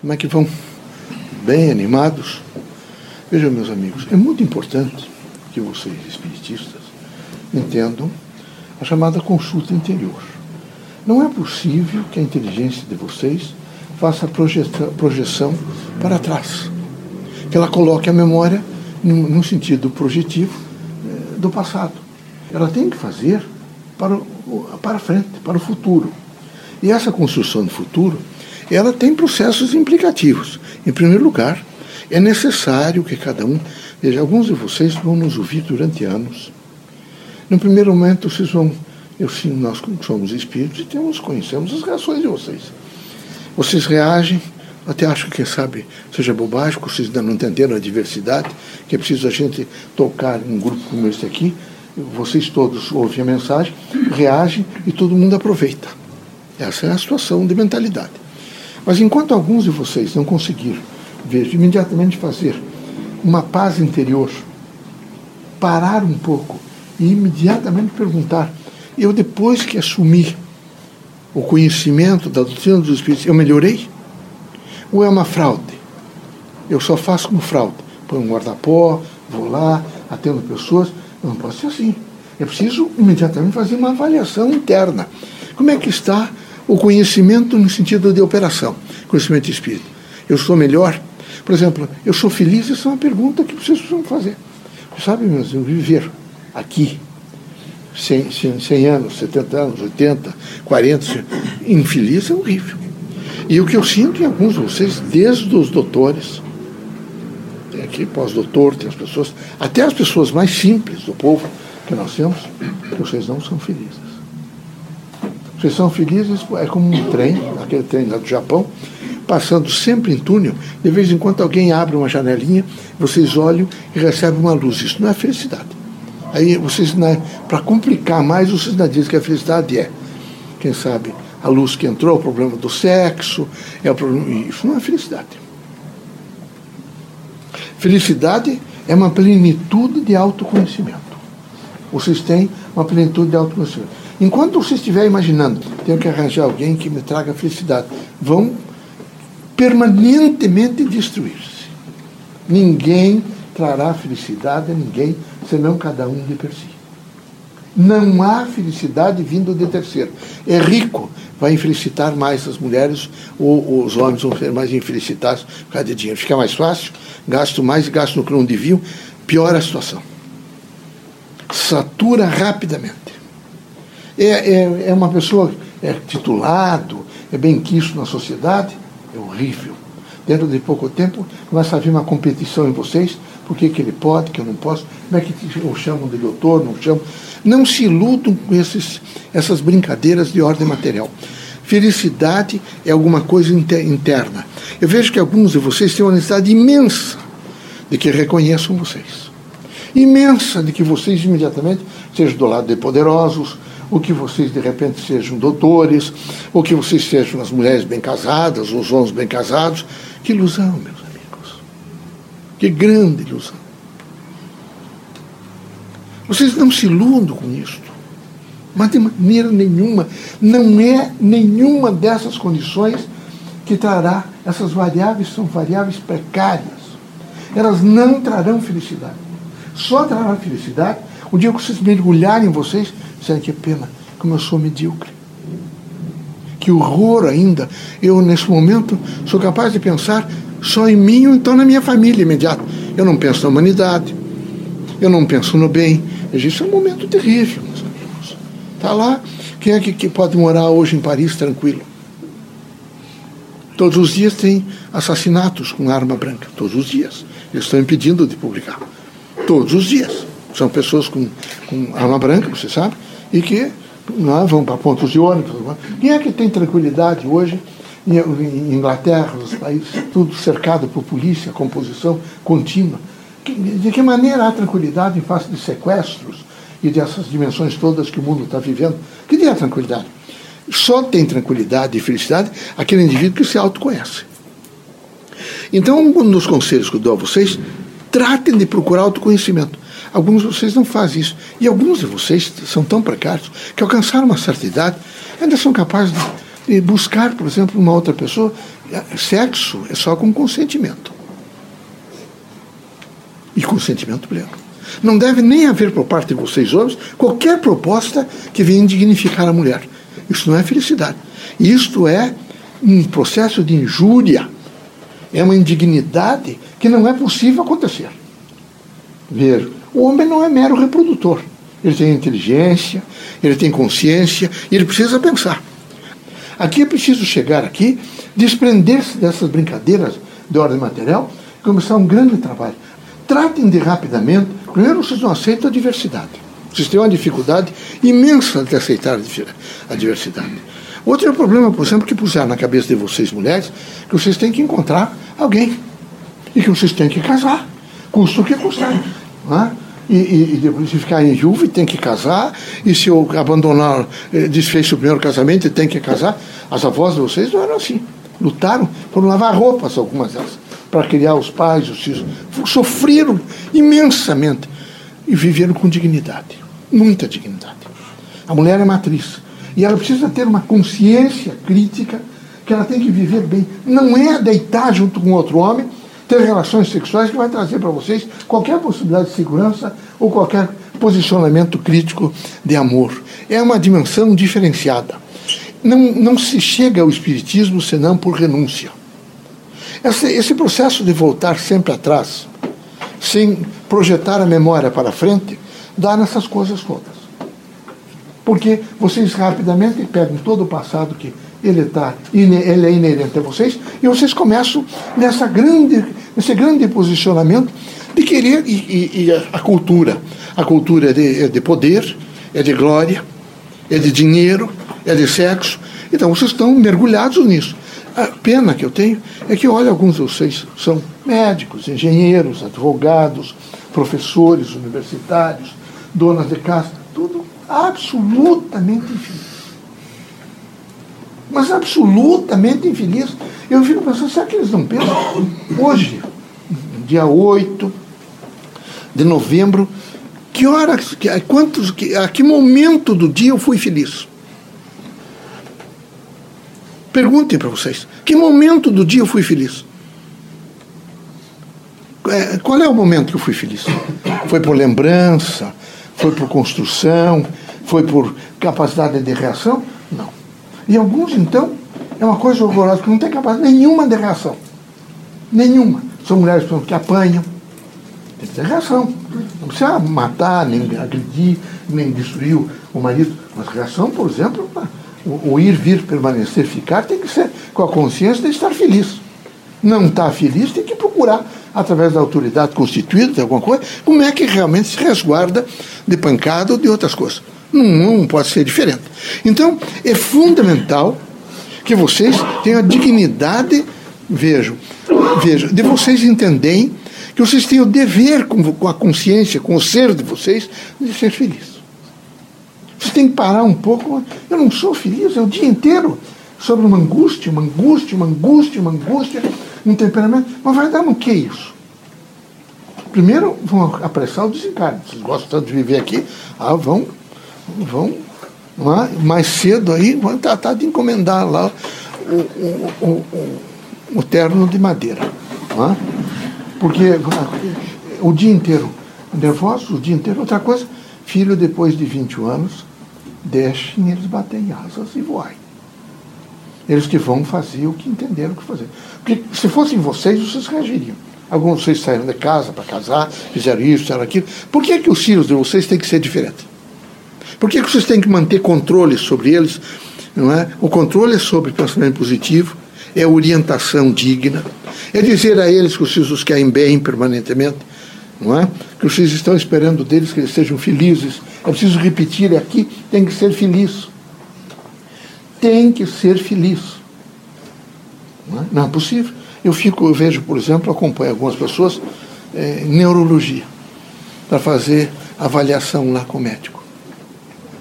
Como é que vão? Bem animados? Vejam, meus amigos, é muito importante que vocês, espiritistas, entendam a chamada consulta interior. Não é possível que a inteligência de vocês faça a projeção para trás, que ela coloque a memória num sentido projetivo eh, do passado. Ela tem que fazer para, para frente, para o futuro. E essa construção do futuro, ela tem processos implicativos. Em primeiro lugar, é necessário que cada um, veja, alguns de vocês vão nos ouvir durante anos. No primeiro momento, vocês vão, eu sim, nós somos espíritos e temos, conhecemos as reações de vocês. Vocês reagem, até acho que, quem sabe, seja bobagem, que vocês ainda não entenderam a diversidade, que é preciso a gente tocar em um grupo como esse aqui, vocês todos ouvem a mensagem, reagem e todo mundo aproveita. Essa é a situação de mentalidade. Mas enquanto alguns de vocês não conseguiram, vejo, imediatamente fazer uma paz interior, parar um pouco e imediatamente perguntar: eu depois que assumi o conhecimento da doutrina dos Espíritos, eu melhorei? Ou é uma fraude? Eu só faço como fraude. Põe um guarda-pó, vou lá, atendo pessoas. Não pode ser assim. É preciso imediatamente fazer uma avaliação interna. Como é que está o conhecimento no sentido de operação, conhecimento espírita? Eu sou melhor? Por exemplo, eu sou feliz? Essa é uma pergunta que vocês precisam fazer. Sabe, meus, eu viver aqui, 100, 100, 100 anos, 70 anos, 80, 40, infeliz é horrível. E o que eu sinto em alguns de vocês, desde os doutores, tem aqui pós-doutor, tem as pessoas, até as pessoas mais simples do povo que nós temos, vocês não são felizes. Vocês são felizes, é como um trem, aquele trem lá do Japão, passando sempre em túnel, de vez em quando alguém abre uma janelinha, vocês olham e recebem uma luz. Isso não é felicidade. Aí vocês, né, para complicar mais, vocês ainda dizem que a felicidade é, quem sabe, a luz que entrou, o problema do sexo, é o problema. Isso não é felicidade. Felicidade é uma plenitude de autoconhecimento. Vocês têm uma plenitude de autoconhecimento. Enquanto você estiver imaginando, tenho que arranjar alguém que me traga felicidade, vão permanentemente destruir-se. Ninguém trará felicidade a ninguém, senão cada um de per si. Não há felicidade vindo de terceiro. É rico, vai infelicitar mais as mulheres, ou, os homens vão ser mais infelicitados por causa de dinheiro. Fica mais fácil, gasto mais, gasto no que não deviam, piora a situação. Satura rapidamente. É, é, é uma pessoa é titulado, é bem quisto na sociedade, é horrível. Dentro de pouco tempo começa a haver uma competição em vocês, por que, que ele pode, que eu não posso, como é que o chamam de doutor, não chamam. Não se iludam com esses, essas brincadeiras de ordem material. Felicidade é alguma coisa interna. Eu vejo que alguns de vocês têm uma necessidade imensa de que reconheçam vocês. Imensa de que vocês imediatamente sejam do lado de poderosos, ou que vocês de repente sejam doutores, ou que vocês sejam as mulheres bem casadas, os homens bem casados. Que ilusão, meus amigos. Que grande ilusão. Vocês não se iludam com isto. Mas de maneira nenhuma, não é nenhuma dessas condições que trará, essas variáveis são variáveis precárias. Elas não trarão felicidade. Só trará felicidade o dia que vocês mergulharem em vocês Sabe que pena, como eu sou medíocre. Que horror ainda. Eu, nesse momento, sou capaz de pensar só em mim ou então na minha família imediata. Eu não penso na humanidade. Eu não penso no bem. Isso é um momento terrível, meus amigos. Está lá. Quem é que, que pode morar hoje em Paris tranquilo? Todos os dias tem assassinatos com arma branca. Todos os dias. Eles estão impedindo de publicar. Todos os dias. São pessoas com, com arma branca, você sabe, e que não, é, vão para pontos de ônibus. Quem é que tem tranquilidade hoje em Inglaterra, os países, tudo cercado por polícia, composição contínua? De que maneira há tranquilidade em face de sequestros e dessas dimensões todas que o mundo está vivendo? Que dia tranquilidade? Só tem tranquilidade e felicidade aquele indivíduo que se autoconhece. Então, um dos conselhos que eu dou a vocês, tratem de procurar autoconhecimento. Alguns de vocês não fazem isso. E alguns de vocês são tão precários que alcançaram uma certa idade ainda são capazes de, buscar, por exemplo, uma outra pessoa, sexo é só com consentimento. E consentimento pleno. Não deve nem haver por parte de vocês homens qualquer proposta que venha dignificar a mulher. Isso não é felicidade. Isto é um processo de injúria. É uma indignidade que não é possível acontecer. Ver, o homem não é mero reprodutor. Ele tem inteligência, ele tem consciência e ele precisa pensar. Aqui é preciso chegar aqui, desprender-se dessas brincadeiras de ordem material e começar um grande trabalho. Tratem de rapidamente. Primeiro, vocês não aceitam a diversidade. Vocês têm uma dificuldade imensa de aceitar a diversidade. Outro é o problema, por exemplo, que puseram na cabeça de vocês, mulheres, que vocês têm que encontrar alguém. E que vocês têm que casar. Custa o que custar. É? E, e, e, depois se ficar em viúva tem que casar, e se eu abandonar, eh, desfez o primeiro casamento tem que casar. As avós de vocês não eram assim. Lutaram, foram lavar roupas, algumas delas, para criar os pais, os filhos. Sofreram imensamente e viveram com dignidade, muita dignidade. A mulher é matriz. E ela precisa ter uma consciência crítica que ela tem que viver bem. Não é deitar junto com outro homem, ter relações sexuais que vai trazer para vocês qualquer possibilidade de segurança ou qualquer posicionamento crítico de amor. É uma dimensão diferenciada. Não, não se chega ao espiritismo senão por renúncia. Esse, esse processo de voltar sempre atrás, sem projetar a memória para frente, dá nessas coisas todas. Porque vocês rapidamente pegam todo o passado que ele, tá, ele é inerente a vocês, e vocês começam nessa grande, nesse grande posicionamento de querer, e, e, e a cultura. A cultura é de, é de poder, é de glória, é de dinheiro, é de sexo. Então vocês estão mergulhados nisso. A pena que eu tenho é que, olha, alguns de vocês são médicos, engenheiros, advogados, professores universitários, donas de casa, tudo absolutamente infeliz. Mas absolutamente infeliz. Eu fico pensando, será que eles não pensam? Hoje, dia 8 de novembro, que hora, que, quantos, que, a que momento do dia eu fui feliz? Perguntem para vocês, que momento do dia eu fui feliz? É, qual é o momento que eu fui feliz? Foi por lembrança? Foi por construção? Foi por capacidade de reação? E alguns, então, é uma coisa horrorosa, que não tem capacidade nenhuma de reação. Nenhuma. São mulheres que apanham. Tem que ter reação. Não precisa matar, nem agredir, nem destruir o marido. Mas reação, por exemplo, o, o ir, vir, permanecer, ficar, tem que ser com a consciência de estar feliz. Não está feliz, tem que procurar através da autoridade constituída, de alguma coisa, como é que realmente se resguarda de pancada ou de outras coisas. Não, pode ser diferente. Então, é fundamental que vocês tenham a dignidade, vejam, vejam, de vocês entenderem que vocês têm o dever com, com a consciência, com o ser de vocês, de ser feliz. Vocês têm que parar um pouco. Eu não sou feliz, é o dia inteiro sobre uma angústia, uma angústia, uma angústia, uma angústia um temperamento. Mas vai dar no que isso? Primeiro, vão apressar o desencarne. Vocês gostam tanto de viver aqui, ah, vão, vão é? mais cedo aí, vão tratar de encomendar lá o, o, o, o, o terno de madeira. É? Porque o dia inteiro nervoso, o dia inteiro. Outra coisa, filho, depois de 20 anos, deixem eles baterem asas e voarem. Eles que vão fazer o que entenderam que fazer. Porque se fossem vocês, vocês reagiriam. Alguns de vocês saíram de casa para casar, fizeram isso, fizeram aquilo. Por que, que os filhos de vocês têm que ser diferentes? Por que, que vocês têm que manter controle sobre eles? Não é? O controle é sobre pensamento positivo, é orientação digna, é dizer a eles que os filhos os querem bem permanentemente, não é? que os filhos estão esperando deles que eles sejam felizes. É preciso repetir aqui: tem que ser feliz tem que ser feliz. Não é, não é possível. Eu fico, eu vejo, por exemplo, acompanho algumas pessoas é, neurologia para fazer avaliação lá com o médico.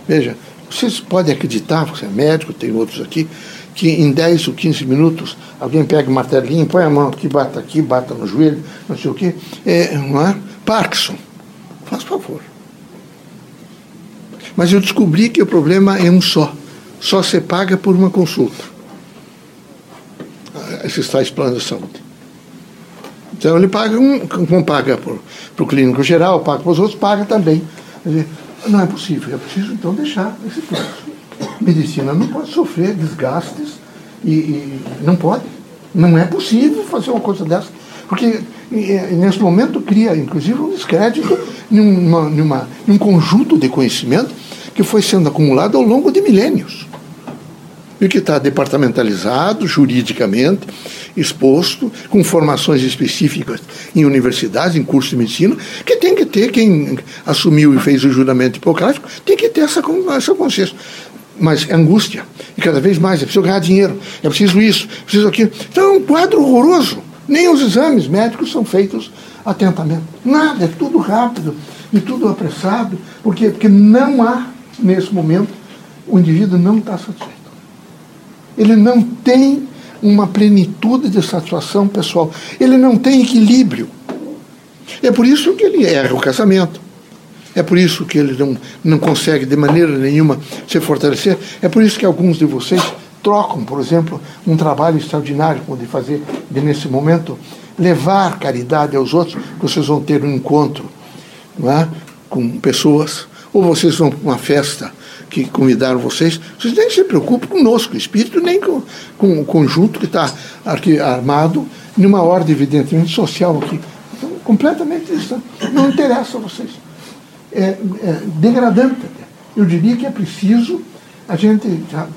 Veja, vocês podem acreditar, você é médico, tem outros aqui, que em 10 ou 15 minutos alguém pega o martelinho, põe a mão aqui, bata aqui, bata no joelho, não sei o quê. É, não é? Parkinson. Faz favor. Mas eu descobri que o problema é um só só se paga por uma consulta. esses tais planos de saúde. Então ele paga, um, como paga para o clínico geral, paga para os outros, paga também. Não é possível, é preciso então deixar esse plano. Medicina não pode sofrer desgastes e, e não pode. Não é possível fazer uma coisa dessa. Porque nesse momento cria, inclusive, um descrédito numa, num conjunto de conhecimento que foi sendo acumulado ao longo de milênios e que está departamentalizado juridicamente, exposto, com formações específicas em universidades, em cursos de medicina, que tem que ter, quem assumiu e fez o juramento hipocrático, tem que ter essa, essa consciência. Mas é angústia, e cada vez mais, é preciso ganhar dinheiro, é preciso isso, é preciso aquilo. Então é um quadro horroroso. Nem os exames médicos são feitos atentamente. Nada, é tudo rápido e tudo apressado. Por quê? Porque não há, nesse momento, o indivíduo não está satisfeito ele não tem uma plenitude de satisfação pessoal, ele não tem equilíbrio. É por isso que ele erra o casamento. É por isso que ele não, não consegue de maneira nenhuma se fortalecer. É por isso que alguns de vocês trocam, por exemplo, um trabalho extraordinário como de fazer, de, nesse momento, levar caridade aos outros, vocês vão ter um encontro não é? com pessoas, ou vocês vão para uma festa que convidaram vocês, vocês nem se preocupem conosco, o espírito, nem com, com o conjunto que está armado numa ordem, evidentemente, social aqui. Então, completamente distante. Não interessa a vocês. É, é degradante. Eu diria que é preciso a gente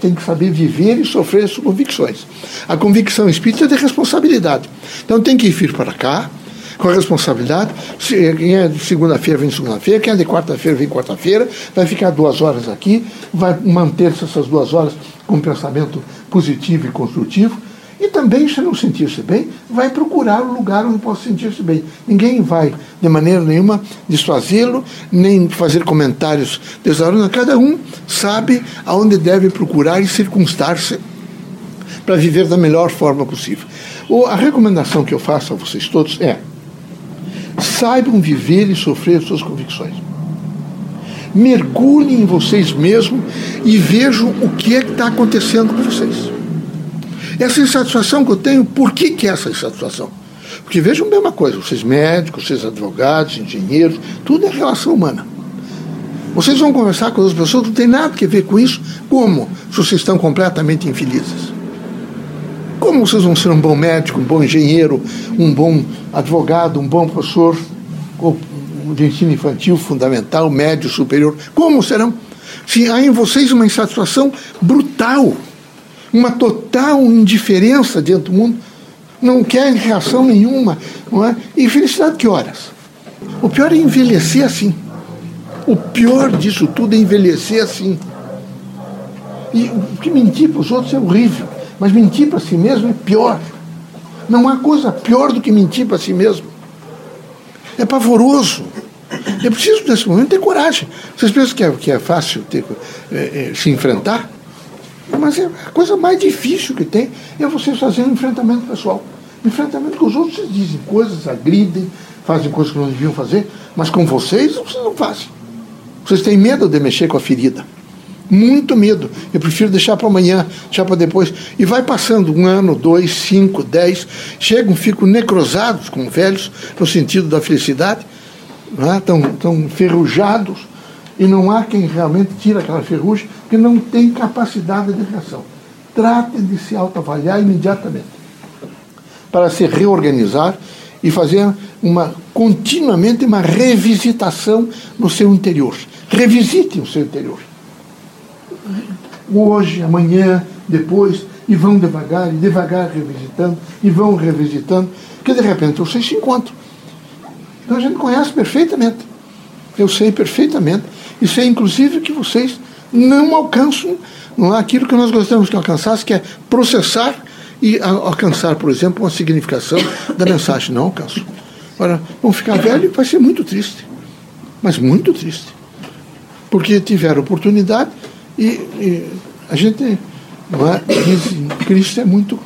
tem que saber viver e sofrer as convicções. A convicção espírita é de responsabilidade. Então tem que vir para cá, com responsabilidade. Quem é de segunda-feira vem segunda-feira, quem é de quarta-feira vem quarta-feira, vai ficar duas horas aqui, vai manter-se essas duas horas com um pensamento positivo e construtivo. E também, se não sentir-se bem, vai procurar o lugar onde possa sentir-se bem. Ninguém vai, de maneira nenhuma, desfazê-lo, nem fazer comentários desagradáveis. Cada um sabe aonde deve procurar e circunstar-se para viver da melhor forma possível. A recomendação que eu faço a vocês todos é saibam viver e sofrer suas convicções. Mergulhem em vocês mesmos e vejam o que é que está acontecendo com vocês. Essa insatisfação que eu tenho, por que, que é essa insatisfação? Porque vejam bem uma coisa, vocês médicos, vocês advogados, engenheiros, tudo é relação humana. Vocês vão conversar com as pessoas, não tem nada a ver com isso. Como? Se vocês estão completamente infelizes. Como vocês vão ser um bom médico, um bom engenheiro, um bom advogado, um bom professor de ensino infantil, fundamental, médio, superior? Como serão? Se há em vocês uma insatisfação brutal, uma total indiferença diante do mundo, não querem reação nenhuma, não é? E felicidade que horas? O pior é envelhecer assim. O pior disso tudo é envelhecer assim. E que mentir para os outros é horrível. Mas mentir para si mesmo é pior. Não há coisa pior do que mentir para si mesmo. É pavoroso. É preciso, nesse momento, ter coragem. Vocês pensam que é, que é fácil ter, é, é, se enfrentar? Mas é a coisa mais difícil que tem é vocês fazerem enfrentamento pessoal. Enfrentamento com os outros, dizem coisas, agridem, fazem coisas que não deviam fazer, mas com vocês, vocês não fazem. Vocês têm medo de mexer com a ferida muito medo. Eu prefiro deixar para amanhã, deixar para depois. E vai passando um ano, dois, cinco, dez, chegam, ficam necrosados como velhos, no sentido da felicidade, não é? tão, tão enferrujados, e não há quem realmente tire aquela ferrugem, porque não tem capacidade de reação. Tratem de se autoavaliar imediatamente, para se reorganizar e fazer uma continuamente uma revisitação no seu interior. Revisitem o seu interior hoje, amanhã, depois, e vão devagar, e devagar revisitando, e vão revisitando, que de repente vocês se encontram. Então a gente conhece perfeitamente. Eu sei perfeitamente. E sei, inclusive, que vocês não alcançam não é aquilo que nós gostamos que alcançasse, que é processar e alcançar, por exemplo, uma significação da mensagem. Não alcanço. Agora, vão ficar velho e vai ser muito triste. Mas muito triste. Porque tiveram oportunidade e, e a gente é, diz, Cristo é muito.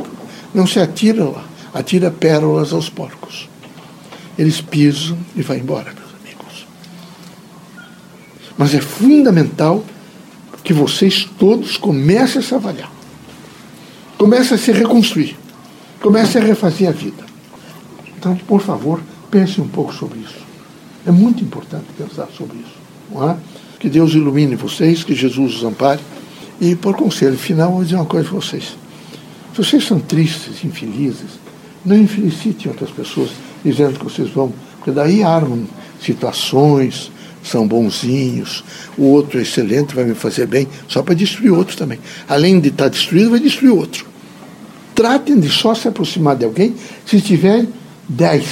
Não se atira lá, atira pérolas aos porcos. Eles pisam e vão embora, meus amigos. Mas é fundamental que vocês todos comecem a se avaliar. Comecem a se reconstruir. Comece a refazer a vida. Então, por favor, pense um pouco sobre isso. É muito importante pensar sobre isso. Não é? Que Deus ilumine vocês, que Jesus os ampare. E, por conselho final, vou dizer uma coisa para vocês. Se vocês são tristes, infelizes, não infelicitem outras pessoas dizendo que vocês vão, porque daí armam situações, são bonzinhos, o outro é excelente, vai me fazer bem, só para destruir outro também. Além de estar destruído, vai destruir outro. Tratem de só se aproximar de alguém se tiver dez,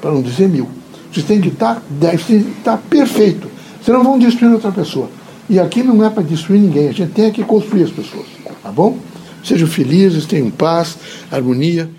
para não dizer mil. Vocês têm que estar dez, tem que estar perfeito. Senão vão destruir outra pessoa. E aqui não é para destruir ninguém, a gente tem que construir as pessoas. Tá bom? Sejam felizes, tenham paz, harmonia.